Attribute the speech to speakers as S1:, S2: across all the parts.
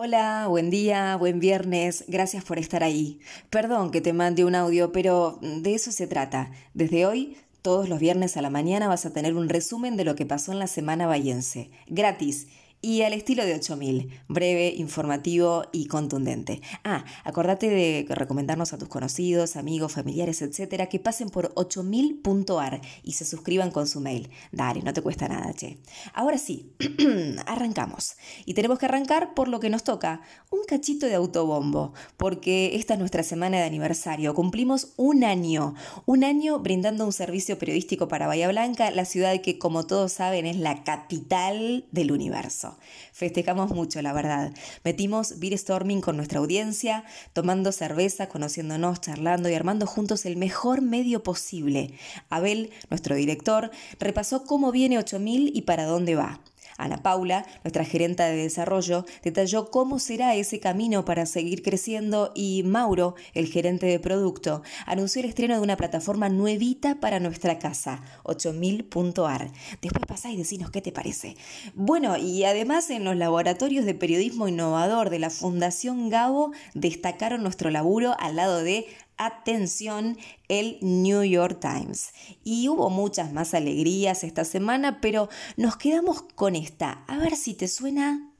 S1: Hola, buen día, buen viernes, gracias por estar ahí. Perdón que te mande un audio, pero de eso se trata. Desde hoy, todos los viernes a la mañana vas a tener un resumen de lo que pasó en la semana bayense, gratis y al estilo de 8000, breve, informativo y contundente. Ah, acordate de recomendarnos a tus conocidos, amigos, familiares, etcétera, que pasen por 8000.ar y se suscriban con su mail. Dale, no te cuesta nada, che. Ahora sí, arrancamos. Y tenemos que arrancar por lo que nos toca, un cachito de autobombo, porque esta es nuestra semana de aniversario. Cumplimos un año, un año brindando un servicio periodístico para Bahía Blanca, la ciudad que, como todos saben, es la capital del universo. Festejamos mucho, la verdad. Metimos beer storming con nuestra audiencia, tomando cerveza, conociéndonos, charlando y armando juntos el mejor medio posible. Abel, nuestro director, repasó cómo viene 8000 y para dónde va. Ana Paula, nuestra gerenta de desarrollo, detalló cómo será ese camino para seguir creciendo y Mauro, el gerente de producto, anunció el estreno de una plataforma nuevita para nuestra casa, 8000.ar. Después pasá y decinos qué te parece. Bueno, y además en los laboratorios de periodismo innovador de la Fundación Gabo destacaron nuestro laburo al lado de atención el New York Times. Y hubo muchas más alegrías esta semana, pero nos quedamos con esta. A ver si te suena.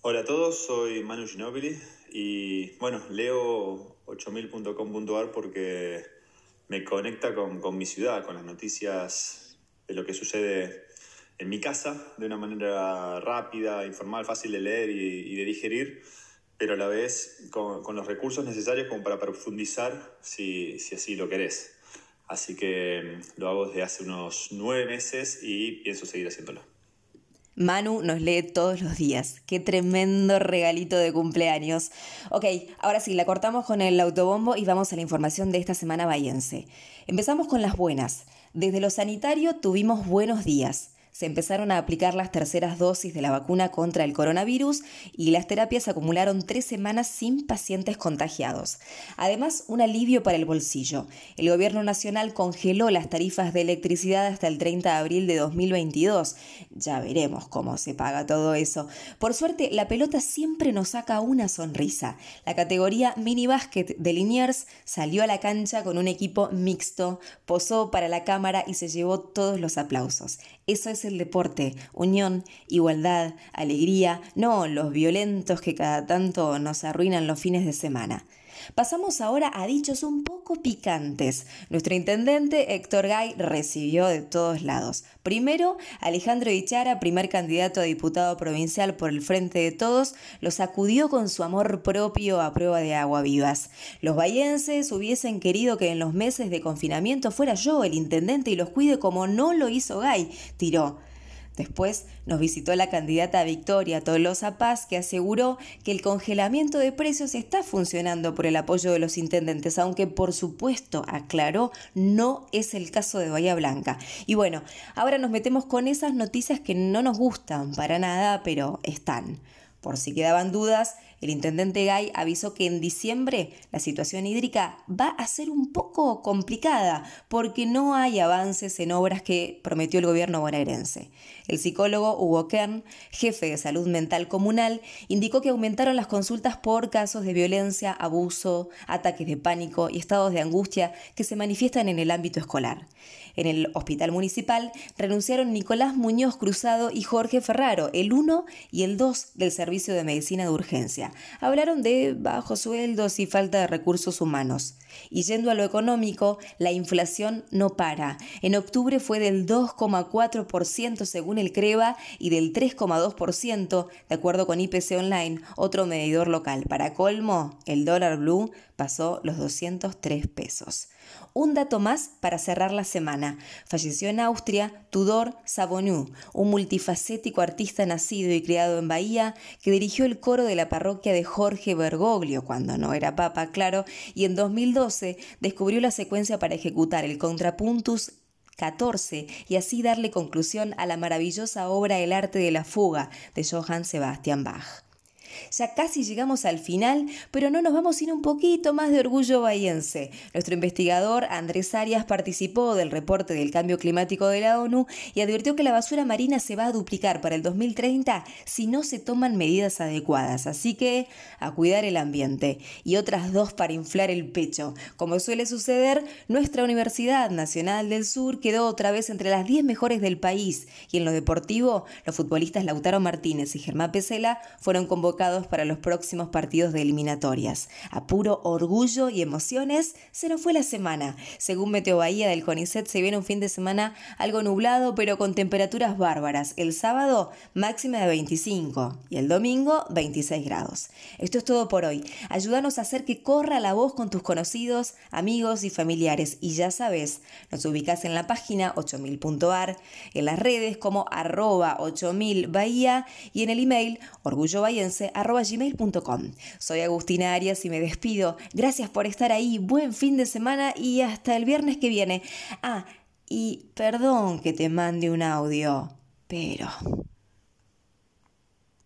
S2: Hola a todos, soy Manu Ginobili y bueno, leo 8000.com.ar porque me conecta con, mi ciudad, con las noticias de lo que sucede en mi casa de una manera rápida, informal, fácil de leer y de digerir pero a la vez con, los recursos necesarios como para profundizar si, así lo querés. Así que mm, lo hago desde hace unos nueve meses y pienso seguir haciéndolo.
S1: Manu nos lee todos los días. Qué tremendo regalito de cumpleaños. Ok, ahora sí, la cortamos con el autobombo y vamos a la información de esta semana bayense. Empezamos con las buenas. Desde lo sanitario tuvimos buenos días se empezaron a aplicar las terceras dosis de la vacuna contra el coronavirus y las terapias acumularon tres semanas sin pacientes contagiados. Además, un alivio para el bolsillo. El gobierno nacional congeló las tarifas de electricidad hasta el 30 de abril de 2022. Ya veremos cómo se paga todo eso. Por suerte, la pelota siempre nos saca una sonrisa. La categoría mini básquet de Liniers salió a la cancha con un equipo mixto, posó para la cámara y se llevó todos los aplausos. Eso es el deporte, unión, igualdad, alegría, no los violentos que cada tanto nos arruinan los fines de semana. Pasamos ahora a dichos un poco picantes. Nuestro intendente Héctor Gay recibió de todos lados. Primero, Alejandro Ichara, primer candidato a diputado provincial por el Frente de Todos, lo sacudió con su amor propio a prueba de agua vivas. Los bayenses hubiesen querido que en los meses de confinamiento fuera yo el intendente y los cuide como no lo hizo Gay, tiró. Después nos visitó la candidata Victoria Tolosa Paz, que aseguró que el congelamiento de precios está funcionando por el apoyo de los intendentes, aunque por supuesto, aclaró, no es el caso de Bahía Blanca. Y bueno, ahora nos metemos con esas noticias que no nos gustan para nada, pero están. Por si quedaban dudas, el intendente Gay avisó que en diciembre la situación hídrica va a ser un poco complicada porque no hay avances en obras que prometió el gobierno bonaerense. El psicólogo Hugo Kern, jefe de salud mental comunal, indicó que aumentaron las consultas por casos de violencia, abuso, ataques de pánico y estados de angustia que se manifiestan en el ámbito escolar. En el hospital municipal renunciaron Nicolás Muñoz Cruzado y Jorge Ferraro, el 1 y el 2 del Servicio de Medicina de Urgencia. Hablaron de bajos sueldos y falta de recursos humanos. Y yendo a lo económico, la inflación no para. En octubre fue del 2,4% según el CREVA y del 3,2% de acuerdo con IPC Online, otro medidor local. Para colmo, el dólar blue pasó los 203 pesos. Un dato más para cerrar la semana. Falleció en Austria Tudor Sabonú, un multifacético artista nacido y criado en Bahía que dirigió el coro de la parroquia de Jorge Bergoglio cuando no era papa, claro, y en 2012 descubrió la secuencia para ejecutar el contrapuntus 14 y así darle conclusión a la maravillosa obra El arte de la fuga de Johann Sebastian Bach. Ya casi llegamos al final, pero no nos vamos sin un poquito más de orgullo bahiense. Nuestro investigador Andrés Arias participó del reporte del cambio climático de la ONU y advirtió que la basura marina se va a duplicar para el 2030 si no se toman medidas adecuadas. Así que a cuidar el ambiente. Y otras dos para inflar el pecho. Como suele suceder, nuestra Universidad Nacional del Sur quedó otra vez entre las 10 mejores del país y en lo deportivo, los futbolistas Lautaro Martínez y Germán Pesela fueron convocados para los próximos partidos de eliminatorias. A puro orgullo y emociones, se nos fue la semana. Según Meteo Bahía del CONICET, se viene un fin de semana algo nublado, pero con temperaturas bárbaras. El sábado, máxima de 25 y el domingo, 26 grados. Esto es todo por hoy. Ayúdanos a hacer que corra la voz con tus conocidos, amigos y familiares. Y ya sabes, nos ubicas en la página 8000.ar, en las redes como arroba 8000 Bahía y en el email orgullobahiense.com. Soy Agustina Arias y me despido. Gracias por estar ahí. Buen fin de semana y hasta el viernes que viene. Ah, y perdón que te mande un audio, pero...